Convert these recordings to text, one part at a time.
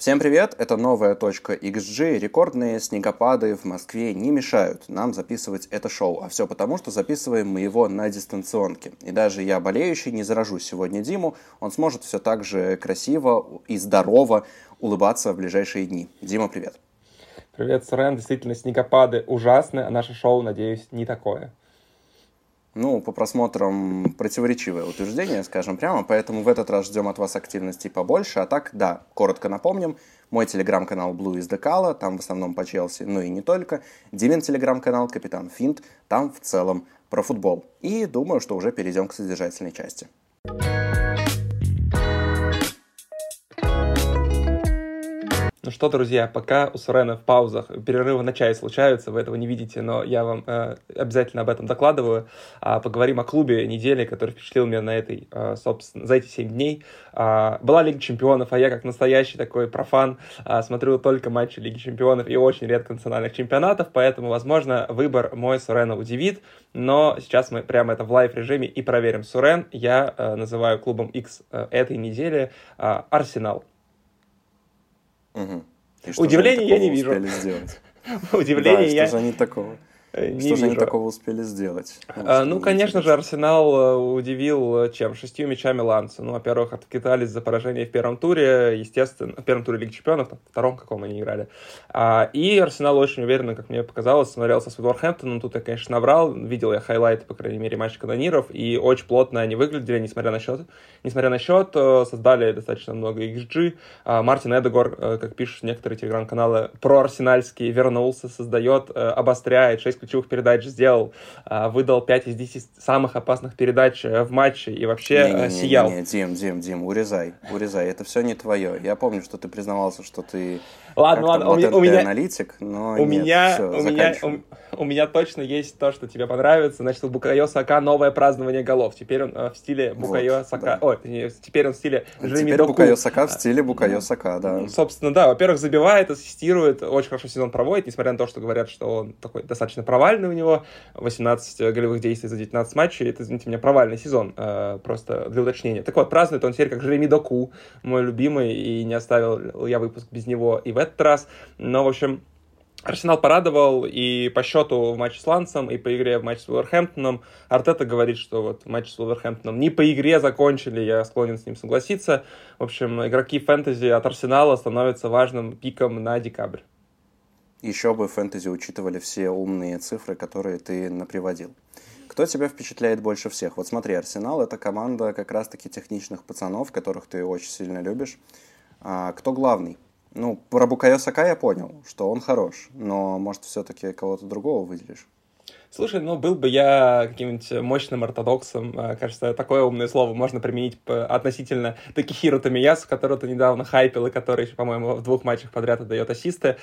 Всем привет! Это новая точка XG. Рекордные снегопады в Москве не мешают нам записывать это шоу. А все потому, что записываем мы его на дистанционке. И даже я, болеющий, не заражу сегодня Диму. Он сможет все так же красиво и здорово улыбаться в ближайшие дни. Дима, привет! Привет, Сурен. Действительно, снегопады ужасны, а наше шоу, надеюсь, не такое. Ну, по просмотрам противоречивое утверждение, скажем прямо, поэтому в этот раз ждем от вас активности побольше. А так, да, коротко напомним, мой телеграм-канал Blue is the там в основном по Челси, но и не только. Димин телеграм-канал Капитан Финт, там в целом про футбол. И думаю, что уже перейдем к содержательной части. Ну что, друзья, пока у Сурена в паузах перерывы на чай случаются, вы этого не видите, но я вам э, обязательно об этом докладываю. А, поговорим о клубе недели, который впечатлил меня на этой, э, собственно, за эти 7 дней. А, была Лига Чемпионов, а я как настоящий такой профан а, смотрю только матчи Лиги Чемпионов и очень редко национальных чемпионатов, поэтому, возможно, выбор мой Сурена удивит, но сейчас мы прямо это в live-режиме и проверим. Сурен я э, называю клубом X э, этой недели э, Арсенал. Угу. Удивления я не вижу. Удивления я... Что же они такого? Э, не Что вижу. же они такого успели сделать? А, ну, конечно же, Арсенал э, удивил э, чем? Шестью мячами Ланса. Ну, во-первых, откидались за поражение в первом туре, естественно, в первом туре Лиги Чемпионов, в втором каком они играли. А, и Арсенал очень уверенно, как мне показалось, смотрелся с Вулверхэмптоном. Тут я, конечно, набрал. Видел я хайлайты, по крайней мере, матча канониров. И очень плотно они выглядели, несмотря на счет. Несмотря на счет, создали достаточно много XG. А, Мартин Эдегор, как пишут некоторые телеграм-каналы, проарсенальский, вернулся, создает, обостряет 6 ключевых передач сделал, а, выдал 5 из 10 самых опасных передач э, в матче и вообще не, не, не, сиял. Не, не, Дим, Дим, Дим, урезай, урезай, это все не твое. Я помню, что ты признавался, что ты Ладно, ладно, у меня, у меня аналитик, но у нет, меня, все, у меня, у, у меня точно есть то, что тебе понравится. Значит, у Букайо Сака новое празднование голов. Теперь он э, в стиле Букайо вот, Сака. Да. Ой, теперь он в стиле Жереми Теперь Букайо Сака в стиле Букайо Сака, да. Собственно, да. Во-первых, забивает, ассистирует, очень хорошо сезон проводит, несмотря на то, что говорят, что он такой достаточно провальный у него. 18 голевых действий за 19 матчей. Это, извините меня, провальный сезон. Э, просто для уточнения. Так вот, празднует он теперь как Жереми Доку, мой любимый, и не оставил я выпуск без него и в этот раз. Но, в общем, Арсенал порадовал и по счету в матче с Лансом, и по игре в матче с Уолверхэмптоном. Артета говорит, что вот матч с Уолверхэмптоном не по игре закончили, я склонен с ним согласиться. В общем, игроки фэнтези от Арсенала становятся важным пиком на декабрь. Еще бы фэнтези учитывали все умные цифры, которые ты наприводил. Кто тебя впечатляет больше всех? Вот смотри, Арсенал — это команда как раз-таки техничных пацанов, которых ты очень сильно любишь. А кто главный? Ну, про Букайо Сака я понял, что он хорош, но, может, все-таки кого-то другого выделишь? Слушай, ну, был бы я каким-нибудь мощным ортодоксом, а, кажется, такое умное слово можно применить относительно Такихиру Томиясу, которого ты недавно хайпил, и который, по-моему, в двух матчах подряд отдает ассисты.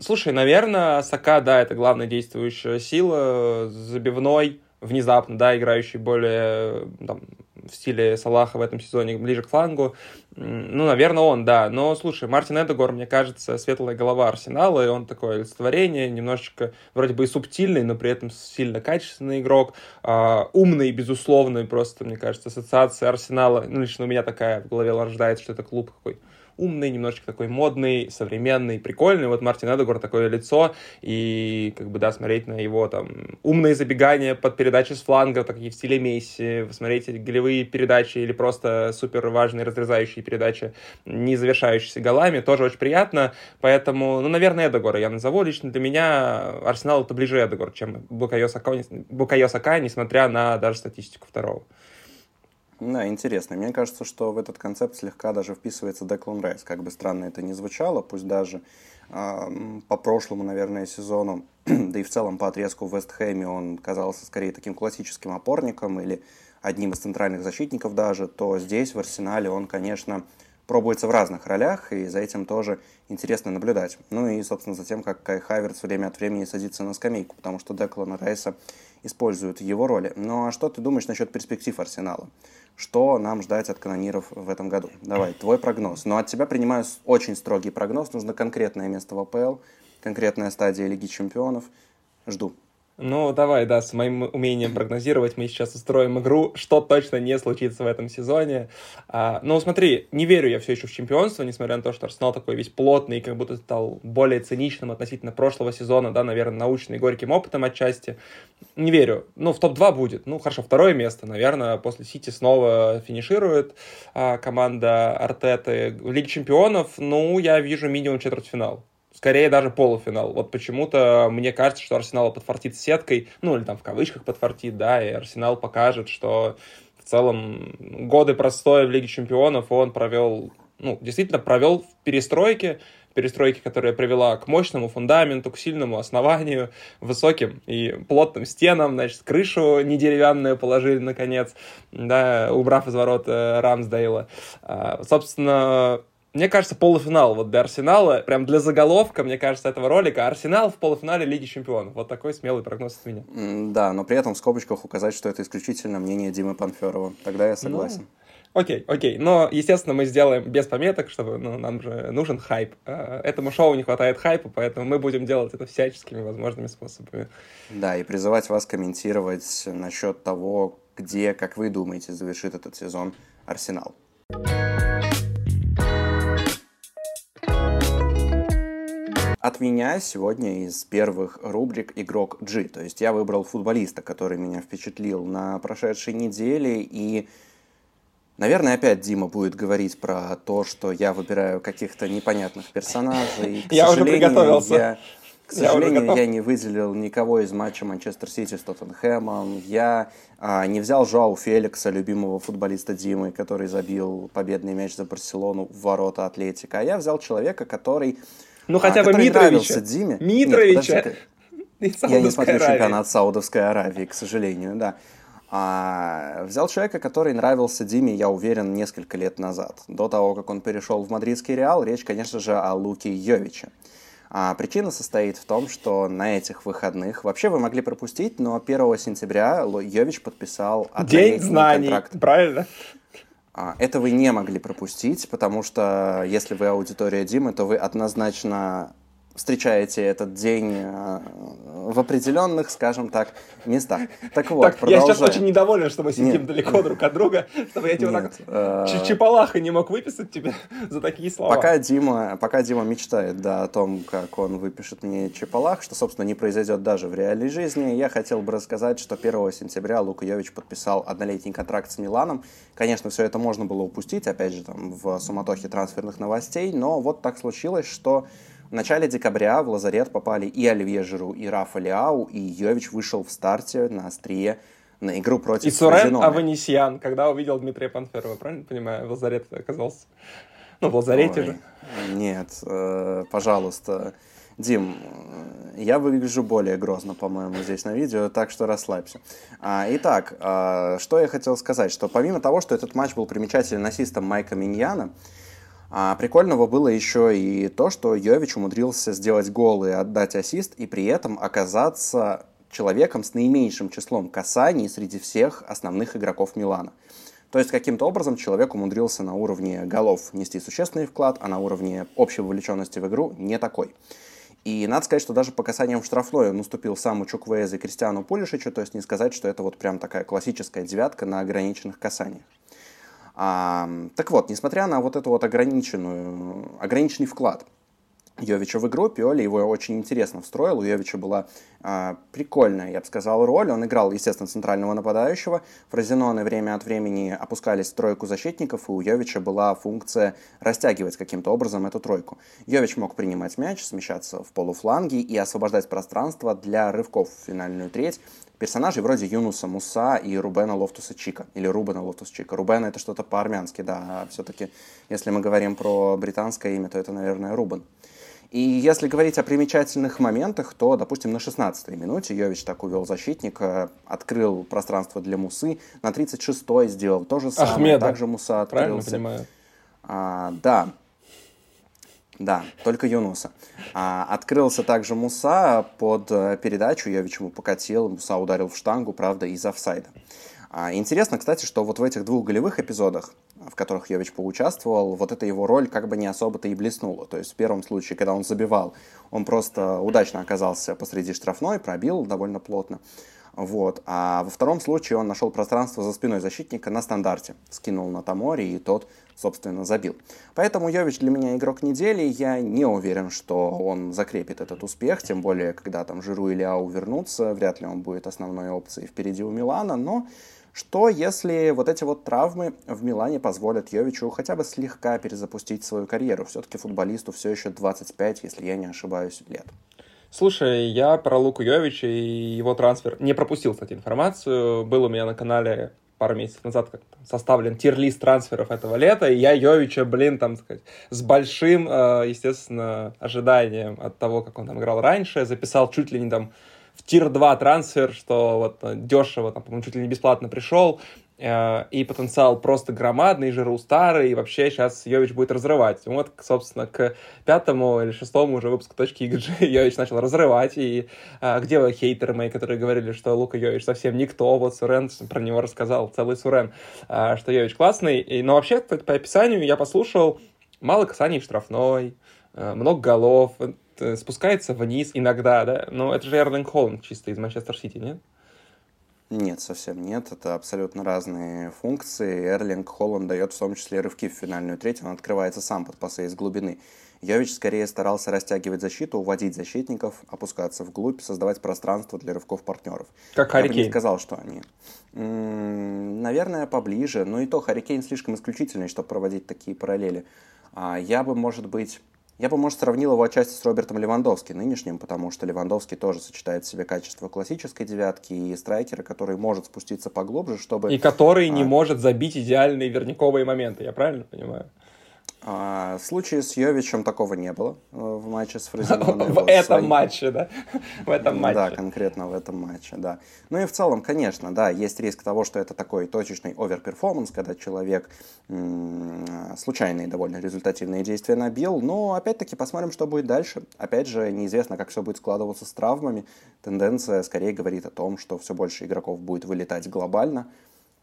Слушай, наверное, Сака, да, это главная действующая сила, забивной, внезапно, да, играющий более там, в стиле Салаха в этом сезоне ближе к флангу. Ну, наверное, он, да. Но, слушай, Мартин Эдегор, мне кажется, светлая голова Арсенала, и он такое олицетворение, немножечко вроде бы и субтильный, но при этом сильно качественный игрок, э, умный, безусловно, просто, мне кажется, ассоциация Арсенала, ну, лично у меня такая в голове рождается, что это клуб какой умный, немножечко такой модный, современный, прикольный. Вот Мартин Эдегор такое лицо, и как бы, да, смотреть на его там умные забегания под передачи с фланга, такие в стиле Месси, смотреть голевые передачи или просто супер важные разрезающие передачи, не завершающиеся голами, тоже очень приятно. Поэтому, ну, наверное, Эдегора я назову. Лично для меня Арсенал это ближе Эдегор, чем Букайо Сака, Букайо Сака, несмотря на даже статистику второго. Да, интересно. Мне кажется, что в этот концепт слегка даже вписывается Деклан Райс. Как бы странно это ни звучало, пусть даже э, по прошлому, наверное, сезону, да и в целом по отрезку в Вестхэме он казался скорее таким классическим опорником или одним из центральных защитников даже, то здесь, в Арсенале, он, конечно, пробуется в разных ролях, и за этим тоже интересно наблюдать. Ну и, собственно, за тем, как Кай Хаверс время от времени садится на скамейку, потому что Деклана Райса используют его роли. Ну а что ты думаешь насчет перспектив Арсенала? Что нам ждать от канониров в этом году? Давай, твой прогноз. Но от тебя принимаю очень строгий прогноз. Нужно конкретное место в АПЛ, конкретная стадия Лиги Чемпионов. Жду. Ну, давай, да, с моим умением прогнозировать мы сейчас устроим игру, что точно не случится в этом сезоне. А, ну, смотри, не верю я все еще в чемпионство, несмотря на то, что Арсенал такой весь плотный, как будто стал более циничным относительно прошлого сезона, да, наверное, научный горьким опытом отчасти. Не верю. Ну, в топ-2 будет. Ну, хорошо, второе место, наверное, после Сити снова финиширует а, команда Артеты. В Лиге чемпионов, ну, я вижу минимум четвертьфинал скорее даже полуфинал. Вот почему-то мне кажется, что Арсенал подфартит сеткой, ну или там в кавычках подфартит, да, и Арсенал покажет, что в целом годы простоя в Лиге Чемпионов он провел, ну, действительно провел в перестройке, перестройки, которая привела к мощному фундаменту, к сильному основанию, высоким и плотным стенам, значит, крышу не деревянную положили, наконец, да, убрав из ворот э, Рамсдейла. А, собственно, мне кажется, полуфинал вот для Арсенала, прям для заголовка, мне кажется, этого ролика, Арсенал в полуфинале Лиги Чемпионов. Вот такой смелый прогноз от меня. Да, но при этом в скобочках указать, что это исключительно мнение Димы Панферова. Тогда я согласен. Ну, окей, окей. Но, естественно, мы сделаем без пометок, чтобы ну, нам же нужен хайп. А, этому шоу не хватает хайпа, поэтому мы будем делать это всяческими возможными способами. Да, и призывать вас комментировать насчет того, где, как вы думаете, завершит этот сезон Арсенал. От меня сегодня из первых рубрик игрок G. То есть я выбрал футболиста, который меня впечатлил на прошедшей неделе. И, наверное, опять Дима будет говорить про то, что я выбираю каких-то непонятных персонажей. К я уже приготовился. Я, к сожалению, я, я не выделил никого из матча Манчестер Сити с Тоттенхэмом. Я а, не взял Жоау Феликса, любимого футболиста Димы, который забил победный мяч за Барселону в ворота Атлетика. А я взял человека, который ну, хотя а, бы Митровича. Диме. Митровича. Нет, я не смотрю Аравии. чемпионат Саудовской Аравии, к сожалению, да. А, взял человека, который нравился Диме, я уверен, несколько лет назад. До того, как он перешел в мадридский Реал, речь, конечно же, о Луке Йовиче. А причина состоит в том, что на этих выходных, вообще вы могли пропустить, но 1 сентября Йович подписал День знаний, контракт. правильно? А, это вы не могли пропустить, потому что если вы аудитория Димы, то вы однозначно встречаете этот день э, в определенных, скажем так, местах. Так вот, так, продолжаем. Я сейчас очень недоволен, что мы сидим Нет. далеко друг от друга, чтобы я тебе Нет, так э... чепалаха не мог выписать тебе за такие слова. Пока Дима, пока Дима мечтает да, о том, как он выпишет мне чепалах, что, собственно, не произойдет даже в реальной жизни, я хотел бы рассказать, что 1 сентября Лука Йович подписал однолетний контракт с Миланом. Конечно, все это можно было упустить, опять же, там, в суматохе трансферных новостей, но вот так случилось, что в начале декабря в лазарет попали и Оливье Жиру, и Рафа Лиау, и Йович вышел в старте на острие на игру против И Сурен Аванесьян, когда увидел Дмитрия Панферова, правильно понимаю, в лазарет оказался? Ну, в лазарете Ой, же. Нет, э, пожалуйста. Дим, я выгляжу более грозно, по-моему, здесь на видео, так что расслабься. А, итак, а, что я хотел сказать, что помимо того, что этот матч был примечателен ассистом Майка Миньяна, а прикольного было еще и то, что Йович умудрился сделать гол и отдать ассист, и при этом оказаться человеком с наименьшим числом касаний среди всех основных игроков Милана. То есть каким-то образом человек умудрился на уровне голов нести существенный вклад, а на уровне общей вовлеченности в игру не такой. И надо сказать, что даже по касаниям в штрафной он уступил саму Чуквезе и Кристиану Пулишичу, то есть не сказать, что это вот прям такая классическая девятка на ограниченных касаниях. А, так вот, несмотря на вот эту вот ограниченную, ограниченный вклад Йовича в игру, Пиоли его очень интересно встроил. У Йовича была э, прикольная, я бы сказал, роль. Он играл, естественно, центрального нападающего. Фразеноны время от времени опускались в тройку защитников, и у Йовича была функция растягивать каким-то образом эту тройку. Йович мог принимать мяч, смещаться в полуфланги и освобождать пространство для рывков в финальную треть персонажей вроде Юнуса Муса и Рубена Лофтуса Чика. Или Рубена Лофтуса Чика. Рубена это что-то по-армянски, да. А все-таки, если мы говорим про британское имя, то это, наверное, Рубен. И если говорить о примечательных моментах, то, допустим, на 16-й минуте Йович так увел защитника, открыл пространство для Мусы, на 36-й сделал то же самое, Ахмеда. также Муса открылся. Правильно понимаю? А, да, да, только Юнуса. А, открылся также Муса под э, передачу, ведь ему покатил, Муса ударил в штангу, правда, из офсайда. А, интересно, кстати, что вот в этих двух голевых эпизодах, в которых Йович поучаствовал, вот эта его роль как бы не особо-то и блеснула. То есть в первом случае, когда он забивал, он просто удачно оказался посреди штрафной, пробил довольно плотно. Вот. А во втором случае он нашел пространство за спиной защитника на стандарте. Скинул на Тамори, и тот, собственно, забил. Поэтому Йович для меня игрок недели. Я не уверен, что он закрепит этот успех. Тем более, когда там Жиру или Ау вернутся, вряд ли он будет основной опцией впереди у Милана. Но что, если вот эти вот травмы в Милане позволят Йовичу хотя бы слегка перезапустить свою карьеру? Все-таки футболисту все еще 25, если я не ошибаюсь, лет. Слушай, я про Луку Йовича и его трансфер не пропустил, кстати, информацию. Был у меня на канале пару месяцев назад как составлен тир-лист трансферов этого лета, и я Йовича, блин, там, сказать, с большим, э, естественно, ожиданием от того, как он там играл раньше, записал чуть ли не там в тир-2 трансфер, что вот э, дешево, там, по-моему, чуть ли не бесплатно пришел, и потенциал просто громадный, Жиру старый, и вообще сейчас Йович будет разрывать. Вот, собственно, к пятому или шестому уже выпуску точки XG Йович начал разрывать, и а, где вы, хейтеры мои, которые говорили, что Лука Йович совсем никто, вот Сурен про него рассказал, целый Сурен, а, что Йович классный, и, но вообще, по описанию я послушал, мало касаний штрафной, много голов, спускается вниз иногда, да, но это же Эрлинг Холланд чисто из Манчестер Сити, нет? Нет, совсем нет. Это абсолютно разные функции. Эрлинг Холланд дает в том числе рывки в финальную треть. Он открывается сам под пасы из глубины. Йович скорее старался растягивать защиту, уводить защитников, опускаться вглубь, создавать пространство для рывков партнеров. Как Харри Я бы не сказал, что они... М-м, наверное, поближе. Но и то Харри слишком исключительный, чтобы проводить такие параллели. А я бы, может быть, я бы, может, сравнил его отчасти с Робертом Левандовски нынешним, потому что Левандовский тоже сочетает в себе качество классической девятки и страйкера, который может спуститься поглубже, чтобы... И который а... не может забить идеальные верниковые моменты, я правильно понимаю? А, в случае с Йовичем такого не было э, в матче с Фрозиноной. В этом матче, да? В этом матче. Да, конкретно в этом матче, да. Ну и в целом, конечно, да, есть риск того, что это такой точечный overperformance, когда человек случайные довольно результативные действия набил, но опять-таки посмотрим, что будет дальше. Опять же, неизвестно, как все будет складываться с травмами. Тенденция скорее говорит о том, что все больше игроков будет вылетать глобально.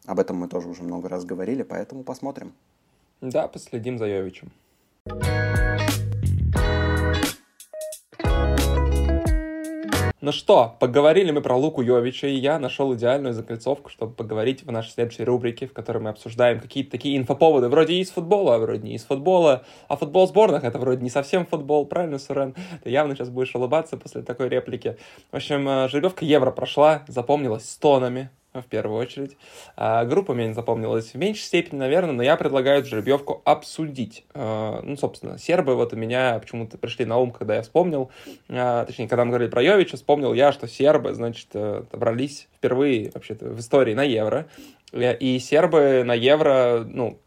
Об этом мы тоже уже много раз говорили, поэтому посмотрим. Да, последим за Йовичем. Ну что, поговорили мы про Луку Йовича, и я нашел идеальную закольцовку, чтобы поговорить в нашей следующей рубрике, в которой мы обсуждаем какие-то такие инфоповоды, вроде из футбола, а вроде не из футбола, а футбол сборных это вроде не совсем футбол, правильно, Сурен? Ты явно сейчас будешь улыбаться после такой реплики. В общем, э, жеребьевка Евро прошла, запомнилась стонами, в первую очередь. А, группа мне не запомнилась в меньшей степени, наверное, но я предлагаю жеребьевку обсудить. А, ну, собственно, сербы вот у меня почему-то пришли на ум, когда я вспомнил, а, точнее, когда мы говорили про Йовича, вспомнил я, что сербы, значит, э, добрались впервые вообще-то в истории на Евро. И сербы на Евро, ну,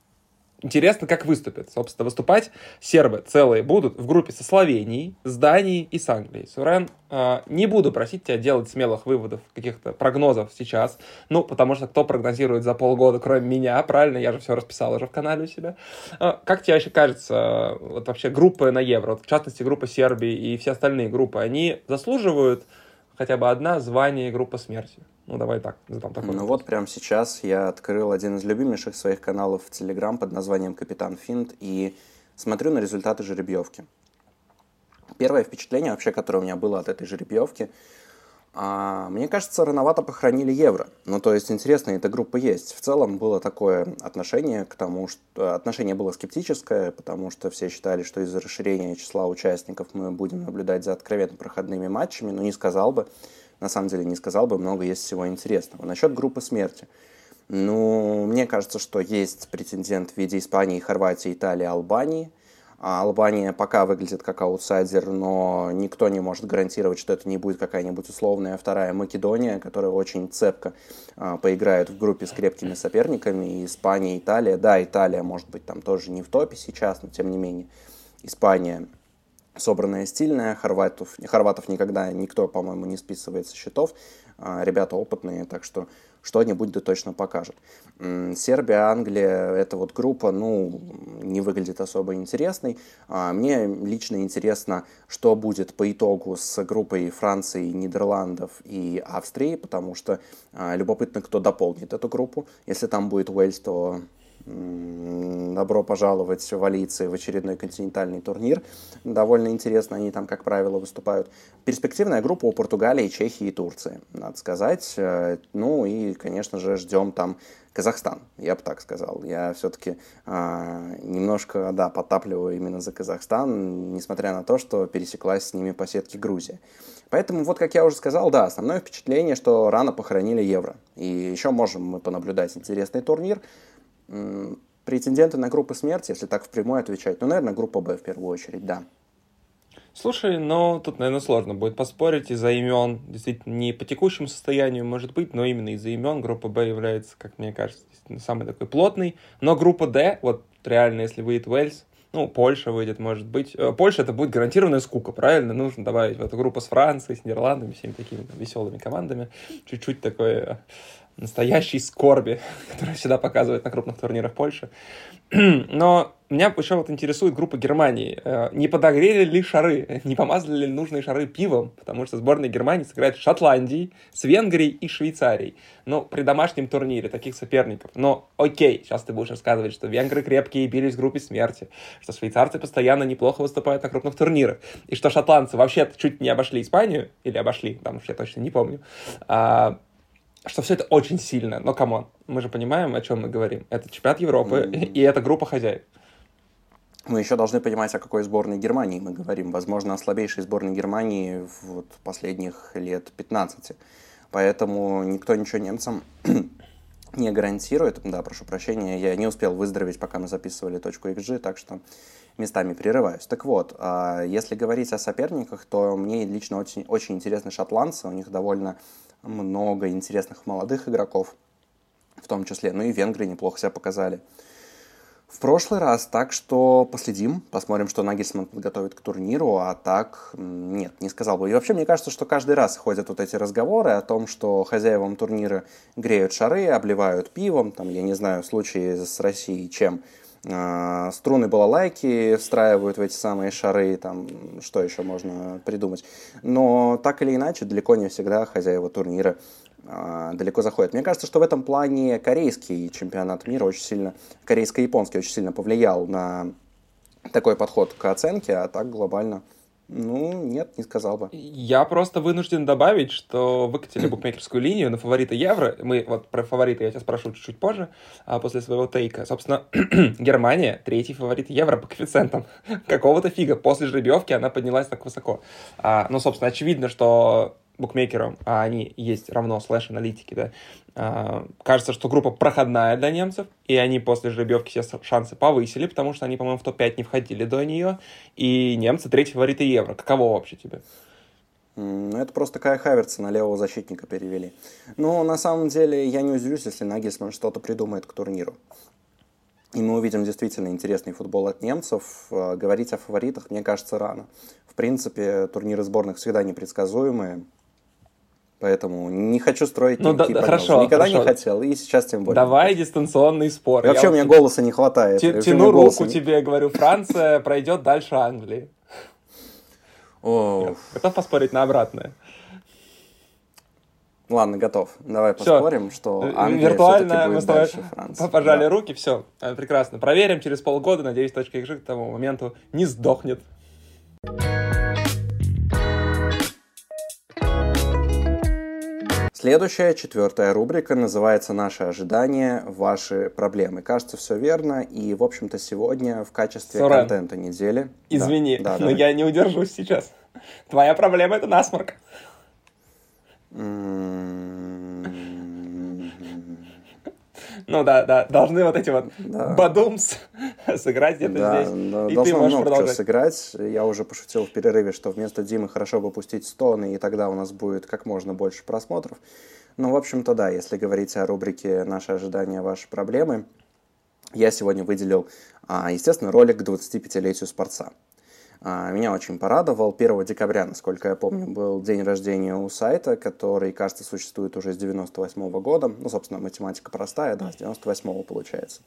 Интересно, как выступят. Собственно, выступать сербы целые будут в группе со Словенией, с Данией и с Англией. Сурен, э, не буду просить тебя делать смелых выводов, каких-то прогнозов сейчас. Ну, потому что кто прогнозирует за полгода, кроме меня, правильно? Я же все расписал уже в канале у себя. Э, как тебе вообще кажется, вот вообще группы на Евро, вот, в частности, группа Сербии и все остальные группы, они заслуживают хотя бы одна звание группа смерти? Ну, давай так. Там такой ну вот прямо сейчас я открыл один из любимейших своих каналов в Телеграм под названием «Капитан Финт» и смотрю на результаты жеребьевки. Первое впечатление вообще, которое у меня было от этой жеребьевки – а, мне кажется, рановато похоронили евро. Ну, то есть, интересно, эта группа есть. В целом было такое отношение к тому, что... Отношение было скептическое, потому что все считали, что из-за расширения числа участников мы будем наблюдать за откровенно проходными матчами, но не сказал бы, на самом деле не сказал бы, много есть всего интересного. Насчет группы смерти. Ну, мне кажется, что есть претендент в виде Испании, Хорватии, Италии, Албании – а Албания пока выглядит как аутсайдер, но никто не может гарантировать, что это не будет какая-нибудь условная вторая Македония, которая очень цепко а, поиграет в группе с крепкими соперниками. И Испания, Италия. Да, Италия, может быть, там тоже не в топе сейчас, но тем не менее. Испания собранная, стильная. Хорватов, хорватов никогда никто, по-моему, не списывает со счетов. А, ребята опытные, так что что-нибудь да точно покажет. Сербия, Англия, эта вот группа, ну, не выглядит особо интересной. А, мне лично интересно, что будет по итогу с группой Франции, Нидерландов и Австрии, потому что а, любопытно, кто дополнит эту группу. Если там будет Уэльс, то Добро пожаловать в Алиции в очередной континентальный турнир. Довольно интересно, они там, как правило, выступают. Перспективная группа у Португалии, Чехии и Турции, надо сказать. Э, ну и, конечно же, ждем там Казахстан, я бы так сказал. Я все-таки а, немножко, да, подтапливаю именно за Казахстан, несмотря на то, что пересеклась с ними по сетке Грузия. Поэтому, вот как я уже сказал, да, основное впечатление, что рано похоронили Евро. И еще можем мы понаблюдать интересный турнир. Претенденты на группы смерти, если так впрямую отвечать, ну, наверное, группа Б в первую очередь, да. Слушай, ну тут, наверное, сложно будет поспорить из-за имен. Действительно, не по текущему состоянию, может быть, но именно из-за имен группа Б является, как мне кажется, самый такой плотный. Но группа Д, вот реально, если выйдет Уэльс, ну, Польша выйдет, может быть. Э, Польша это будет гарантированная скука, правильно? Нужно добавить в эту группу с Францией, с Нидерландами, всеми такими там, веселыми командами. Чуть-чуть такое настоящей скорби, которая всегда показывает на крупных турнирах Польши. Но меня еще вот интересует группа Германии. Э, не подогрели ли шары, не помазали ли нужные шары пивом? Потому что сборная Германии сыграет с Шотландией, с Венгрией и Швейцарией. Ну, при домашнем турнире таких соперников. Но окей, сейчас ты будешь рассказывать, что венгры крепкие бились в группе смерти, что швейцарцы постоянно неплохо выступают на крупных турнирах, и что шотландцы вообще чуть не обошли Испанию, или обошли, там уж я точно не помню, а, что все это очень сильно. Но, come on, мы же понимаем, о чем мы говорим. Это чемпионат Европы, mm-hmm. и это группа хозяев. Мы еще должны понимать, о какой сборной Германии мы говорим. Возможно, о слабейшей сборной Германии вот последних лет 15. Поэтому никто ничего немцам не гарантирует. Да, прошу прощения, я не успел выздороветь, пока мы записывали точку xG, так что местами прерываюсь. Так вот, а, если говорить о соперниках, то мне лично очень, очень интересны шотландцы. У них довольно много интересных молодых игроков, в том числе. Ну и венгры неплохо себя показали. В прошлый раз, так что последим, посмотрим, что Нагельсман подготовит к турниру, а так нет, не сказал бы. И вообще, мне кажется, что каждый раз ходят вот эти разговоры о том, что хозяевам турнира греют шары, обливают пивом, там, я не знаю, в случае с Россией чем, струны балалайки встраивают в эти самые шары, там, что еще можно придумать. Но так или иначе, далеко не всегда хозяева турнира а, далеко заходят. Мне кажется, что в этом плане корейский чемпионат мира очень сильно, корейско-японский очень сильно повлиял на такой подход к оценке, а так глобально ну, нет, не сказал бы. Я просто вынужден добавить, что выкатили букмекерскую линию на фаворита Евро. Мы вот про фаворита я тебя спрошу чуть-чуть позже, а после своего take а. Собственно, Германия третий фаворит Евро по коэффициентам. Какого-то фига. После жеребьевки она поднялась так высоко. А, ну, собственно, очевидно, что букмекерам, а они есть равно слэш-аналитики, да, а, кажется, что группа проходная для немцев, и они после жеребьевки все шансы повысили, потому что они, по-моему, в топ-5 не входили до нее, и немцы третий фавориты Евро. Каково вообще тебе? Ну, это просто Кая Хаверца на левого защитника перевели. Но на самом деле я не удивлюсь, если Нагельсман что-то придумает к турниру. И мы увидим действительно интересный футбол от немцев. А, говорить о фаворитах, мне кажется, рано. В принципе, турниры сборных всегда непредсказуемые. Поэтому не хочу строить ну, да, да, хорошо, Никогда хорошо. не хотел, и сейчас тем более. Давай дистанционный спор. И вообще у меня тебе... голоса не хватает. Тяну руку тебе, говорю, Франция пройдет дальше Англии. О. Готов поспорить на обратное? Ладно, готов. Давай все. поспорим, что э, Англия Виртуально мы с тобой пожали да. руки, все, э, прекрасно. Проверим через полгода, надеюсь, точка XG к тому моменту не сдохнет. Следующая, четвертая рубрика называется «Наши ожидания, ваши проблемы». Кажется, все верно, и, в общем-то, сегодня в качестве Сурен, контента недели... Извини, да, да, но да. я не удержусь сейчас. Твоя проблема — это насморк. Ну да, да, должны вот эти вот да. бадумс сыграть где-то да, здесь. Да, и ты можешь много продолжать. сыграть. Я уже пошутил в перерыве, что вместо Димы хорошо бы пустить стоны, и тогда у нас будет как можно больше просмотров. Ну, в общем-то, да, если говорить о рубрике «Наши ожидания, ваши проблемы», я сегодня выделил, а, естественно, ролик к 25-летию Спорца. А, меня очень порадовал. 1 декабря, насколько я помню, был день рождения у сайта, который, кажется, существует уже с 98 -го года. Ну, собственно, математика простая, да, с 98 получается.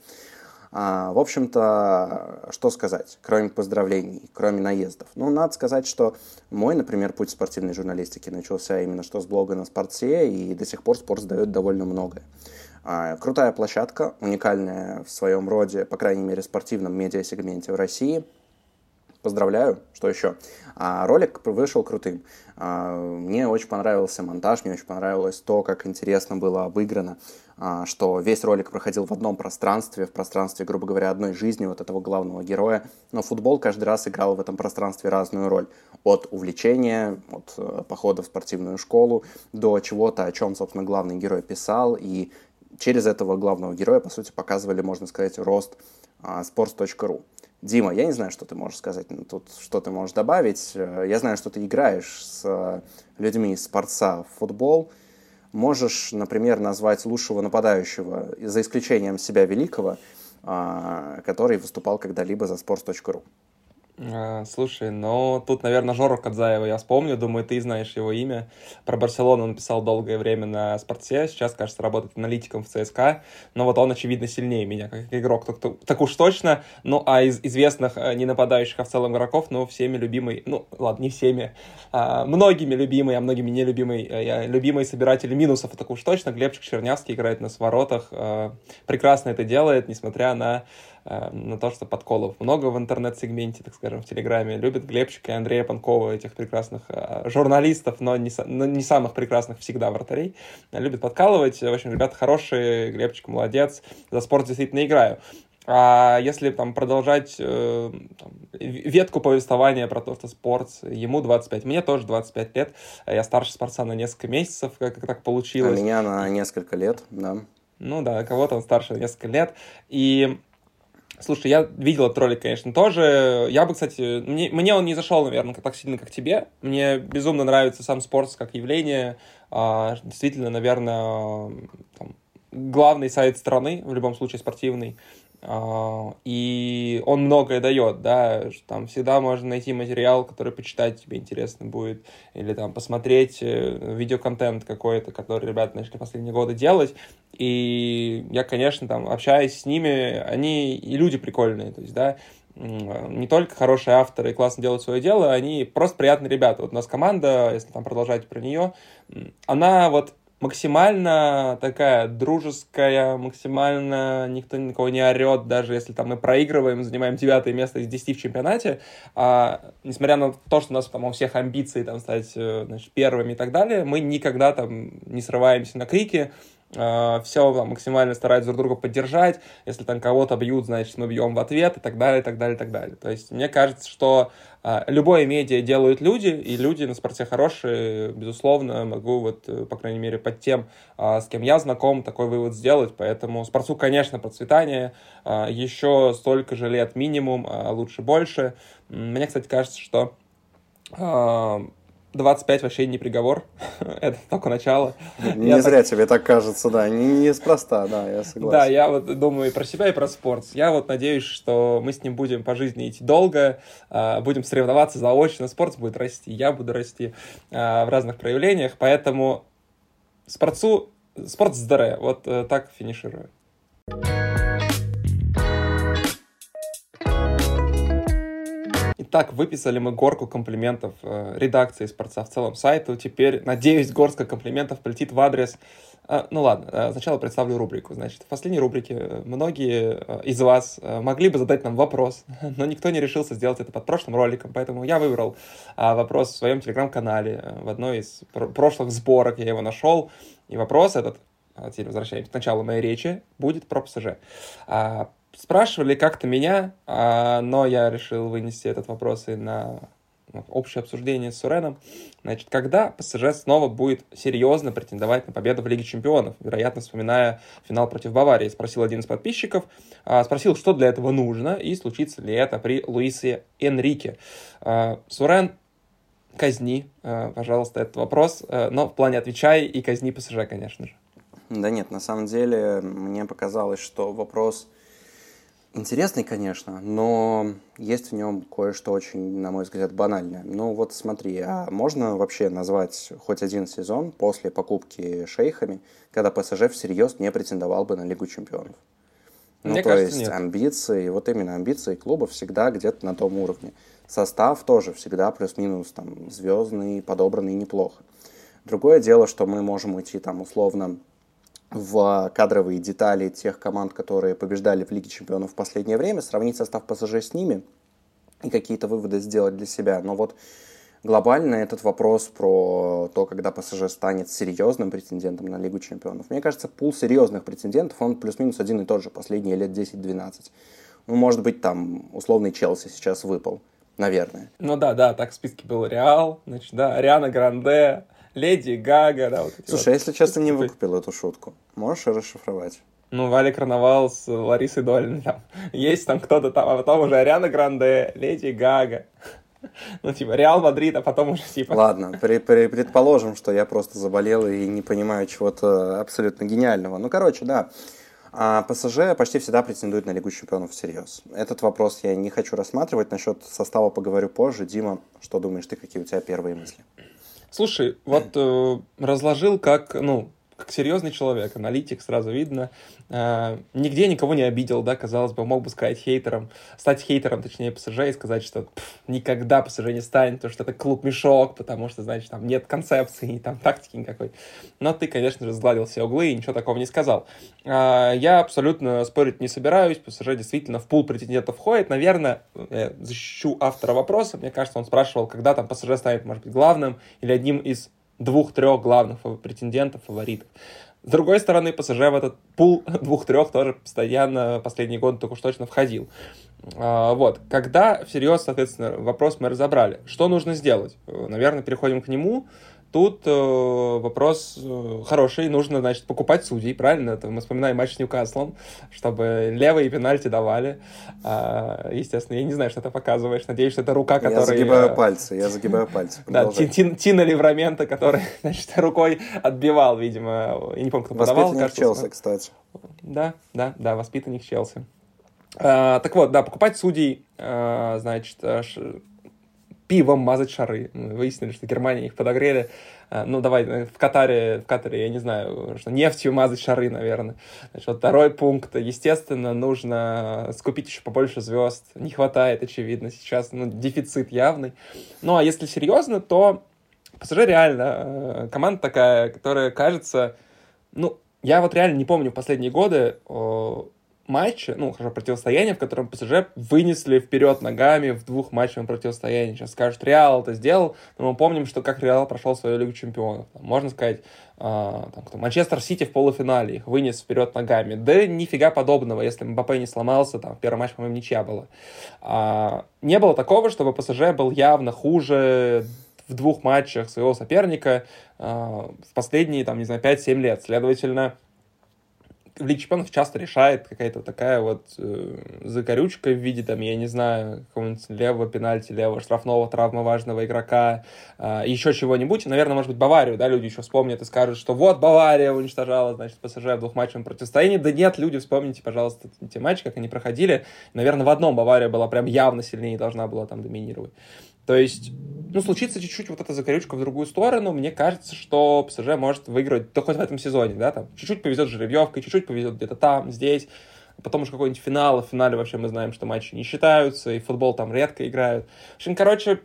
А, в общем-то, что сказать, кроме поздравлений, кроме наездов? Ну, надо сказать, что мой, например, путь спортивной журналистики начался именно что с блога на спорте, и до сих пор спорт сдает довольно многое. А, крутая площадка, уникальная в своем роде, по крайней мере, спортивном медиасегменте в России. Поздравляю, что еще? А, ролик вышел крутым. А, мне очень понравился монтаж, мне очень понравилось то, как интересно было обыграно, а, что весь ролик проходил в одном пространстве, в пространстве, грубо говоря, одной жизни вот этого главного героя. Но футбол каждый раз играл в этом пространстве разную роль. От увлечения, от э, похода в спортивную школу до чего-то, о чем, собственно, главный герой писал и через этого главного героя, по сути, показывали, можно сказать, рост а, sports.ru. Дима, я не знаю, что ты можешь сказать тут, что ты можешь добавить. Э, я знаю, что ты играешь с э, людьми из спорца в футбол. Можешь, например, назвать лучшего нападающего, за исключением себя великого, а, который выступал когда-либо за sports.ru. А, слушай, ну тут, наверное, Жору Кадзаева я вспомню, думаю, ты знаешь его имя. Про Барселону он писал долгое время на спорте, сейчас, кажется, работает аналитиком в ЦСКА, но вот он, очевидно, сильнее меня как игрок, так, так уж точно. Ну, а из известных э, не нападающих, а в целом игроков, ну, всеми любимый, ну, ладно, не всеми, а, многими любимый, а многими нелюбимый, э, я любимый собиратель минусов, так уж точно, Глебчик Чернявский играет на своротах, э, прекрасно это делает, несмотря на на то, что подколов много в интернет-сегменте, так скажем, в Телеграме. Любят Глебчика и Андрея Панкова, этих прекрасных э, журналистов, но не, но не самых прекрасных всегда вратарей. Любят подкалывать. В общем, ребята хорошие, Глебчик молодец. За спорт действительно играю. А если там продолжать э, там, ветку повествования про то, что спорт, ему 25, мне тоже 25 лет, я старше спортса на несколько месяцев, как, как так получилось. А меня на несколько лет, да. Ну да, кого-то он старше на несколько лет. И Слушай, я видел этот ролик, конечно, тоже. Я бы, кстати, мне, мне он не зашел, наверное, так сильно, как тебе. Мне безумно нравится сам спорт как явление. А, действительно, наверное, там, главный сайт страны, в любом случае спортивный. А, и он многое дает, да, там всегда можно найти материал, который почитать тебе интересно будет, или там посмотреть э, видеоконтент какой-то, который ребята начали последние годы делать, и я, конечно, там, общаясь с ними, они и люди прикольные, то есть, да, не только хорошие авторы и классно делают свое дело, они просто приятные ребята. Вот у нас команда, если там продолжать про нее, она вот максимально такая дружеская, максимально никто никого не орет, даже если там мы проигрываем, занимаем девятое место из десяти в чемпионате, а, несмотря на то, что у нас там у всех амбиции там стать э, значит, первыми и так далее, мы никогда там не срываемся на крики, все там, максимально стараются друг друга поддержать, если там кого-то бьют, значит, мы бьем в ответ и так далее, и так далее, и так далее. То есть мне кажется, что а, любое медиа делают люди, и люди на спорте хорошие, безусловно, могу вот, э, по крайней мере, под тем, с кем я знаком, такой вывод сделать, поэтому спорту, конечно, процветание, еще столько же лет минимум, а лучше больше. Мне, кстати, кажется, что 25 вообще не приговор, это только начало. Не я зря так... тебе так кажется, да, не, неспроста, да, я согласен. Да, я вот думаю и про себя, и про спорт. Я вот надеюсь, что мы с ним будем по жизни идти долго, а, будем соревноваться заочно, спорт будет расти, я буду расти а, в разных проявлениях, поэтому спортцу, спорт здоровье, вот э, так финиширую. Так, выписали мы горку комплиментов э, редакции спорца в целом сайту. Теперь, надеюсь, горстка комплиментов полетит в адрес... Э, ну ладно, э, сначала представлю рубрику. Значит, в последней рубрике многие э, из вас э, могли бы задать нам вопрос, но никто не решился сделать это под прошлым роликом, поэтому я выбрал э, вопрос в своем телеграм-канале. Э, в одной из пр прошлых сборок я его нашел. И вопрос этот, а теперь возвращаемся к началу моей речи, будет про ПСЖ. А, спрашивали как-то меня, а, но я решил вынести этот вопрос и на общее обсуждение с Суреном. Значит, когда ПСЖ снова будет серьезно претендовать на победу в Лиге Чемпионов? Вероятно, вспоминая финал против Баварии, спросил один из подписчиков. А, спросил, что для этого нужно и случится ли это при Луисе Энрике. А, Сурен, казни, пожалуйста, этот вопрос, но в плане отвечай и казни ПСЖ, конечно же. Да нет, на самом деле мне показалось, что вопрос Интересный, конечно, но есть в нем кое-что очень, на мой взгляд, банальное. Ну вот смотри, а можно вообще назвать хоть один сезон после покупки шейхами, когда ПСЖ всерьез не претендовал бы на Лигу чемпионов? Ну, Мне то кажется, есть нет. амбиции, вот именно амбиции клуба всегда где-то на том уровне. Состав тоже всегда плюс-минус там звездный, подобранный неплохо. Другое дело, что мы можем уйти там условно в кадровые детали тех команд, которые побеждали в Лиге Чемпионов в последнее время, сравнить состав ПСЖ с ними и какие-то выводы сделать для себя. Но вот глобально этот вопрос про то, когда ПСЖ станет серьезным претендентом на Лигу Чемпионов. Мне кажется, пул серьезных претендентов, он плюс-минус один и тот же последние лет 10-12. Ну, может быть, там условный Челси сейчас выпал, наверное. Ну да, да, так в списке был Реал, значит, да, Ариана Гранде, Леди Гага, да, вот Слушай, вот. если честно, не выкупил эту шутку. Можешь расшифровать? Ну, Вали Карнавал с Ларисой Долиной там. Есть там кто-то там, а потом уже Ариана Гранде, Леди Гага. Ну, типа, Реал Мадрид, а потом уже типа... Ладно, при, при, предположим, что я просто заболел и не понимаю чего-то абсолютно гениального. Ну, короче, да. А ПСЖ почти всегда претендует на Лигу Чемпионов всерьез. Этот вопрос я не хочу рассматривать. Насчет состава поговорю позже. Дима, что думаешь ты, какие у тебя первые мысли? Слушай, вот э, разложил как, ну, как серьезный человек, аналитик, сразу видно. Э, нигде никого не обидел, да, казалось бы, мог бы сказать хейтером, стать хейтером, точнее, ПСЖ и сказать, что пф, никогда ПСЖ не станет, потому что это клуб-мешок, потому что, значит, там нет концепции, там тактики никакой. Но ты, конечно же, сгладил все углы и ничего такого не сказал. Э, я абсолютно спорить не собираюсь, ПСЖ действительно в пул претендентов входит. Наверное, я защищу автора вопроса, мне кажется, он спрашивал, когда там ПСЖ станет, может быть, главным или одним из двух-трех главных претендентов, фаворитов. С другой стороны, ПСЖ в этот пул двух-трех тоже постоянно последний год только уж точно входил. А, вот, когда всерьез, соответственно, вопрос мы разобрали. Что нужно сделать? Наверное, переходим к нему. Тут э, вопрос э, хороший, нужно, значит, покупать судей, правильно? Это мы вспоминаем матч с Ньюкаслом, чтобы левые пенальти давали. А, естественно, я не знаю, что ты показываешь. Надеюсь, что это рука, которая... Я загибаю э, пальцы, я загибаю пальцы. Да, Тина Леврамента, который, значит, рукой отбивал, видимо. Я не помню, кто подавал. Воспитанник Челси, кстати. Да, да, да, воспитанник Челси. А, так вот, да, покупать судей, а, значит, пивом мазать шары. Выяснили, что Германия их подогрели. А, ну, давай, э, в Катаре, в Катаре, я не знаю, что нефтью мазать шары, наверное. Значит, вот второй пункт. Естественно, нужно скупить еще побольше звезд. Не хватает, очевидно, сейчас. Ну, дефицит явный. Ну, а если серьезно, то ПСЖ реально э, команда такая, которая кажется... Ну, я вот реально не помню в последние годы матче, ну, хорошо, противостояние, в котором ПСЖ вынесли вперед ногами в двух матчевом противостоянии. Сейчас скажут, Реал это сделал, но мы помним, что как Реал прошел свою Лигу Чемпионов. Там, можно сказать, э, там, кто, Манчестер Сити в полуфинале их вынес вперед ногами. Да нифига подобного, если Мбаппе не сломался, там, первый матч, по-моему, ничья была. А, не было такого, чтобы ПСЖ был явно хуже в двух матчах своего соперника э, в последние, там, не знаю, 5-7 лет. Следовательно, в Лиге Чемпионов часто решает какая-то такая вот э, закорючка в виде, там, я не знаю, какого-нибудь левого пенальти, левого штрафного, травмы важного игрока, э, еще чего-нибудь. Наверное, может быть, Баварию, да, люди еще вспомнят и скажут, что вот Бавария уничтожала, значит, ПСЖ в двухматчевом противостоянии. Да нет, люди, вспомните, пожалуйста, те матчи, как они проходили. Наверное, в одном Бавария была прям явно сильнее и должна была там доминировать. То есть, ну, случится чуть-чуть вот эта закорючка в другую сторону, мне кажется, что ПСЖ может выиграть, да хоть в этом сезоне, да, там, чуть-чуть повезет жеребьевкой, чуть-чуть повезет где-то там, здесь, потом уж какой-нибудь финал, в финале вообще мы знаем, что матчи не считаются, и футбол там редко играют. В общем, короче,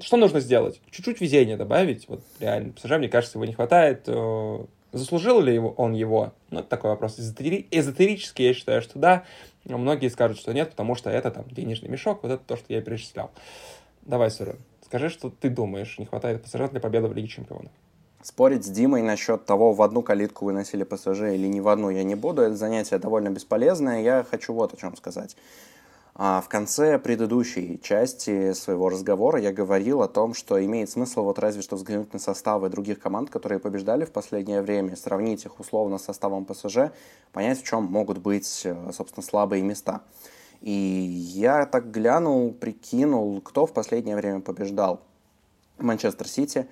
что нужно сделать? Чуть-чуть везения добавить, вот реально, ПСЖ, мне кажется, его не хватает, э, Заслужил ли его, он его? Ну, это такой вопрос эзотери... эзотерический, я считаю, что да. Но многие скажут, что нет, потому что это там денежный мешок, вот это то, что я перечислял. Давай, Сурен, скажи, что ты думаешь, не хватает ПСЖ для победы в Лиге Чемпионов. Спорить с Димой насчет того, в одну калитку выносили ПСЖ или не в одну, я не буду. Это занятие довольно бесполезное. Я хочу вот о чем сказать. А в конце предыдущей части своего разговора я говорил о том, что имеет смысл вот разве что взглянуть на составы других команд, которые побеждали в последнее время, сравнить их условно с составом ПСЖ, понять, в чем могут быть, э, собственно, слабые места. И я так глянул, прикинул, кто в последнее время побеждал. Манчестер Сити,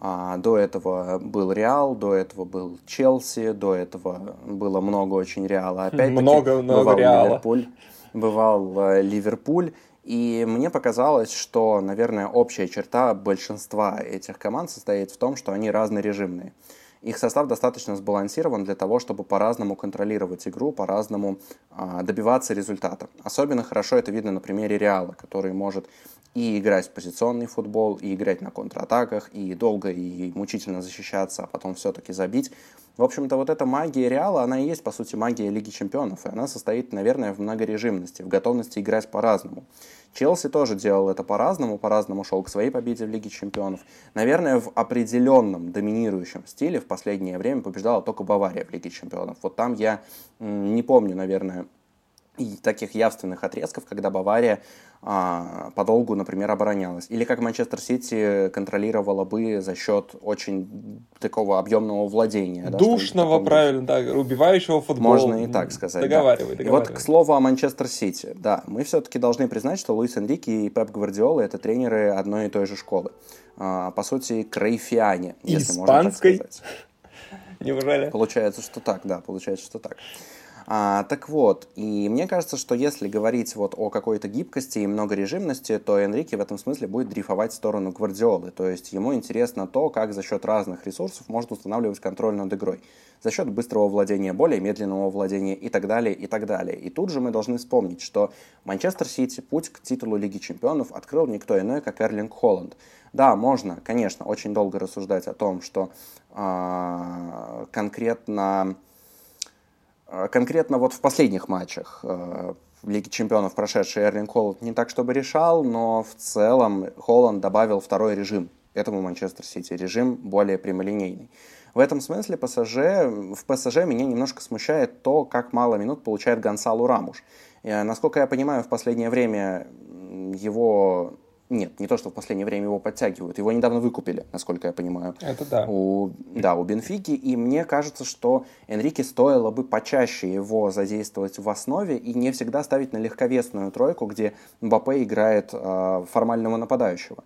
а, до этого был Реал, до этого был Челси, до этого было много очень Реала. Опять много, много бывал Реала. Ливерпуль, бывал э, Ливерпуль. И мне показалось, что, наверное, общая черта большинства этих команд состоит в том, что они разнорежимные. Их состав достаточно сбалансирован для того, чтобы по-разному контролировать игру, по-разному а, добиваться результата. Особенно хорошо это видно на примере Реала, который может и играть в позиционный футбол, и играть на контратаках, и долго и мучительно защищаться, а потом все-таки забить. В общем-то, вот эта магия Реала, она и есть, по сути, магия Лиги Чемпионов, и она состоит, наверное, в многорежимности, в готовности играть по-разному. Челси тоже делал это по-разному, по-разному шел к своей победе в Лиге Чемпионов. Наверное, в определенном доминирующем стиле в последнее время побеждала только Бавария в Лиге Чемпионов. Вот там я не помню, наверное, и таких явственных отрезков, когда Бавария а, подолгу, например, оборонялась. Или как Манчестер Сити контролировала бы за счет очень такого объемного владения. Душного, да, правильно, да, убивающего футбола. Можно и так сказать. Договаривай, да. договаривай. И вот к слову о Манчестер Сити. Да, мы все-таки должны признать, что Луис Энрике и Пеп Гвардиола это тренеры одной и той же школы. А, по сути, крейфиане, если можно так сказать. Неужели? Получается, что так, да, получается, что так. А, так вот, и мне кажется, что если говорить вот о какой-то гибкости и многорежимности, то Энрике в этом смысле будет дрейфовать в сторону Гвардиолы. То есть ему интересно то, как за счет разных ресурсов можно устанавливать контроль над игрой. За счет быстрого владения, более медленного владения и так далее, и так далее. И тут же мы должны вспомнить, что Манчестер Сити путь к титулу Лиги Чемпионов открыл никто иной, как Эрлинг Холланд. Да, можно, конечно, очень долго рассуждать о том, что э, конкретно конкретно вот в последних матчах э, в Лиге Чемпионов прошедший Эрлин Холланд не так, чтобы решал, но в целом Холланд добавил второй режим этому Манчестер Сити, режим более прямолинейный. В этом смысле ПСЖ, в ПСЖ меня немножко смущает то, как мало минут получает Гонсалу Рамуш. Насколько я понимаю, в последнее время его нет, не то, что в последнее время его подтягивают. Его недавно выкупили, насколько я понимаю. Это да. У, да, у Бенфики. И мне кажется, что Энрике стоило бы почаще его задействовать в основе и не всегда ставить на легковесную тройку, где Мбаппе играет э, формального нападающего.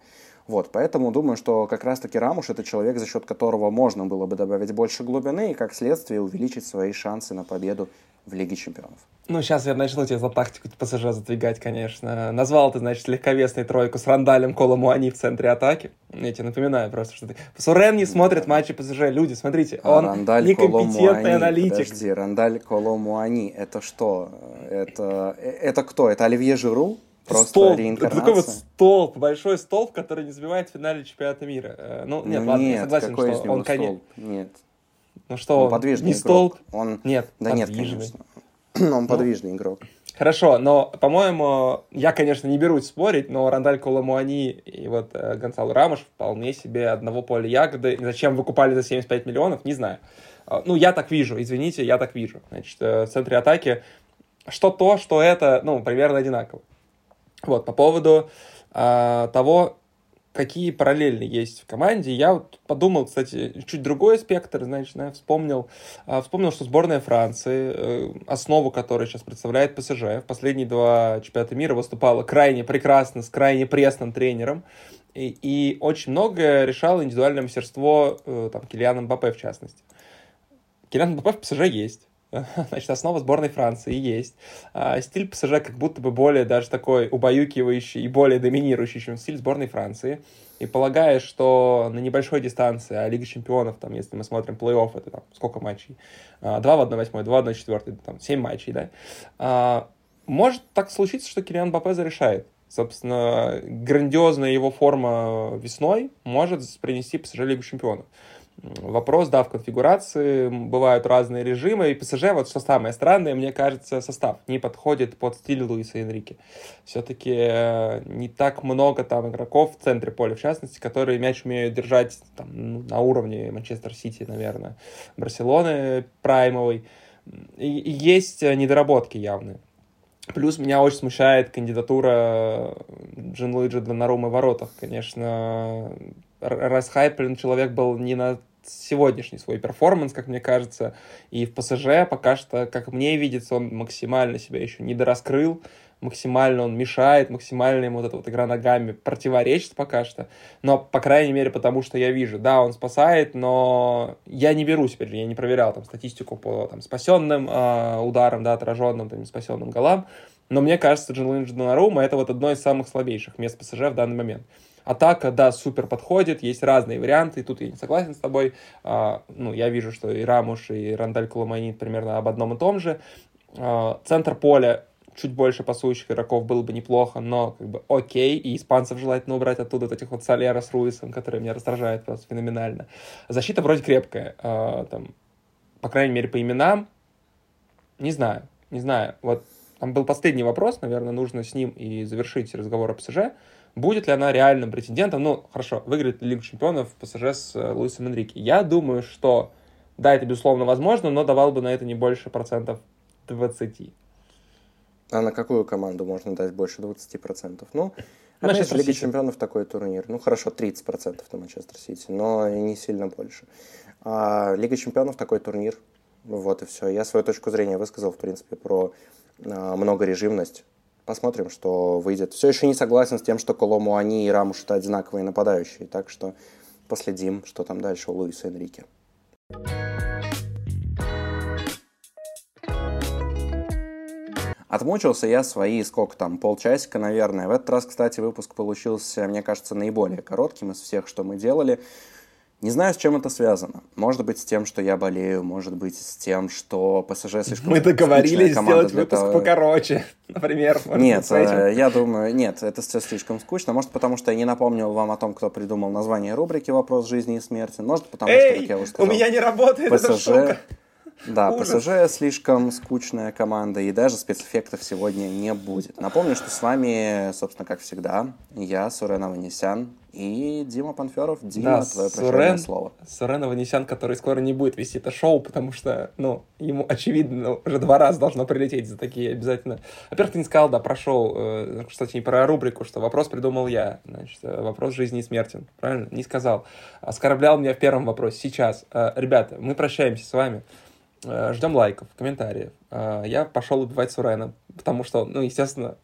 Вот, поэтому думаю, что как раз-таки Рамуш это человек, за счет которого можно было бы добавить больше глубины и, как следствие, увеличить свои шансы на победу в Лиге Чемпионов. Ну, сейчас я начну тебе за тактику ПСЖ задвигать, конечно. Назвал ты, значит, легковесной тройку с Рандалем Коломуани в центре атаки. Я тебе напоминаю просто, что ты... Сурен не смотрит матчи ПСЖ. Люди, смотрите, а он Рандаль некомпетентный Коломуани, аналитик. Подожди, Рандаль Коломуани, это что? Это, это кто? Это Оливье Жиру? Просто столб, это такой вот столб, большой столб, который не забивает в финале чемпионата мира. Э, ну, нет, ну, ладно, нет, я согласен, что он, конечно... Нет. Ну что, он подвижный не игрок. столб? Он... Нет, да подвижный. нет, конечно. он ну, подвижный игрок. Хорошо, но, по-моему, я, конечно, не берусь спорить, но Рандаль Коломуани и вот э, Гонсало Рамош вполне себе одного поля ягоды. Зачем выкупали за 75 миллионов, не знаю. А, ну, я так вижу, извините, я так вижу. Значит, э, в центре атаки что то, что это, ну, примерно одинаково. Вот, по поводу э, того, какие параллели есть в команде. Я вот подумал, кстати, чуть другой спектр, значит, да, вспомнил, а, вспомнил, что сборная Франции, э, основу которой сейчас представляет ПСЖ, в последние два чемпионата мира выступала крайне прекрасно, с крайне пресным тренером, и, и очень многое решало индивидуальное мастерство э, там, Килиана Мбаппе, в частности. Килиан Мбаппе в ПСЖ есть. Значит, основа сборной Франции есть. А, стиль ПСЖ как будто бы более даже такой убаюкивающий и более доминирующий, чем стиль сборной Франции. И полагая, что на небольшой дистанции, а Лига Чемпионов, там, если мы смотрим плей-офф, это там сколько матчей? А, два в 1-8, два в 1-4, там, семь матчей, да? А, может так случиться, что Кириан Бапе зарешает. Собственно, грандиозная его форма весной может принести ПСЖ Лигу Чемпионов. Вопрос, да, в конфигурации бывают разные режимы, и ПСЖ, вот что самое странное, мне кажется, состав не подходит под стиль Луиса Энрике. Все-таки э, не так много там игроков в центре поля, в частности, которые мяч умеют держать там, ну, на уровне Манчестер Сити, наверное, Барселоны праймовой. И, есть недоработки явные. Плюс меня очень смущает кандидатура Джин Луиджи Донарума в воротах. Конечно, расхайплен человек был не на сегодняшний свой перформанс, как мне кажется, и в ПСЖ пока что, как мне видится, он максимально себя еще не дораскрыл, максимально он мешает, максимально ему вот эта вот игра ногами противоречит пока что, но, по крайней мере, потому что я вижу, да, он спасает, но я не берусь, опять же, я не проверял там статистику по там, спасенным э, ударам, да, отраженным, там, спасенным голам, но мне кажется, Джин Донарума это вот одно из самых слабейших мест ПСЖ в данный момент. Атака, да, супер подходит, есть разные варианты, тут я не согласен с тобой. А, ну, я вижу, что и Рамуш, и Рандаль Коломани примерно об одном и том же. А, центр поля чуть больше пасующих игроков было бы неплохо, но как бы окей, и испанцев желательно убрать оттуда, вот этих вот Солера с Руисом, которые меня раздражают просто феноменально. Защита вроде крепкая, а, там по крайней мере, по именам, не знаю, не знаю. Вот там был последний вопрос, наверное, нужно с ним и завершить разговор о ПСЖ. Будет ли она реальным претендентом? Ну, хорошо, выиграет ли Лигу чемпионов ПСЖ с э, Луисом Энрике? Я думаю, что да, это безусловно возможно, но давал бы на это не больше процентов 20. А на какую команду можно дать больше 20%? Ну, опять Лига Чемпионов такой турнир. Ну, хорошо, 30% на Манчестер Сити, но не сильно больше. А Лига Чемпионов такой турнир. Вот и все. Я свою точку зрения высказал, в принципе, про а, многорежимность. Посмотрим, что выйдет. Все еще не согласен с тем, что Колому они и Рамуш это одинаковые нападающие. Так что последим, что там дальше у Луиса Энрике. Отмучился я свои, сколько там, полчасика, наверное. В этот раз, кстати, выпуск получился, мне кажется, наиболее коротким из всех, что мы делали. Не знаю, с чем это связано. Может быть, с тем, что я болею, может быть, с тем, что ПСЖ слишком Мы договорились сделать выпуск того... покороче, например. Нет, э, я думаю, нет, это все слишком скучно. Может, потому что я не напомнил вам о том, кто придумал название рубрики «Вопрос жизни и смерти». Может, потому Эй, что, как я уже сказал, у меня не работает ПСЖ... эта штука. Да. ПСЖ слишком скучная команда, и даже спецэффектов сегодня не будет. Напомню, что с вами, собственно, как всегда, я, Сурен Аванесян, и Дима Панферов. Дима, да, твое Сурен, слово. Сурен Аванесян, который скоро не будет вести это шоу, потому что, ну, ему, очевидно, уже два раза должно прилететь за такие обязательно. Во-первых, ты не сказал, да, про шоу, э, кстати, не про рубрику, что вопрос придумал я, значит, э, вопрос жизни и смерти, правильно? Не сказал. Оскорблял меня в первом вопросе. Сейчас. Э, ребята, мы прощаемся с вами. Э, ждем лайков, комментариев. Э, я пошел убивать Сурена, потому что, ну, естественно,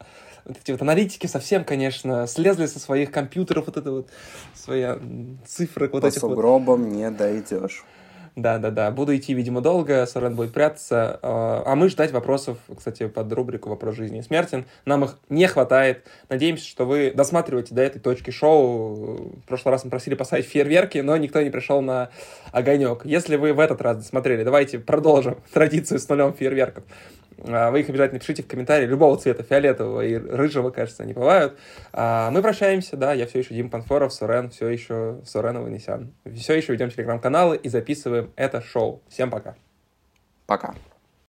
вот эти вот аналитики совсем, конечно, слезли со своих компьютеров, вот это вот, свои цифры вот По этих сугробам вот. не дойдешь. Да-да-да, буду идти, видимо, долго, Сорен будет прятаться. А, а мы ждать вопросов, кстати, под рубрику «Вопрос жизни и смерти». Нам их не хватает. Надеемся, что вы досматриваете до этой точки шоу. В прошлый раз мы просили поставить фейерверки, но никто не пришел на огонек. Если вы в этот раз досмотрели, давайте продолжим традицию с нулем фейерверков. А, вы их обязательно пишите в комментарии любого цвета, фиолетового и рыжего, кажется, они бывают. А, мы прощаемся, да, я все еще Дим Панфоров, Сурен, все еще Сурен Аванесян. Все еще ведем телеграм-каналы и записываем это шоу. Всем пока. Пока.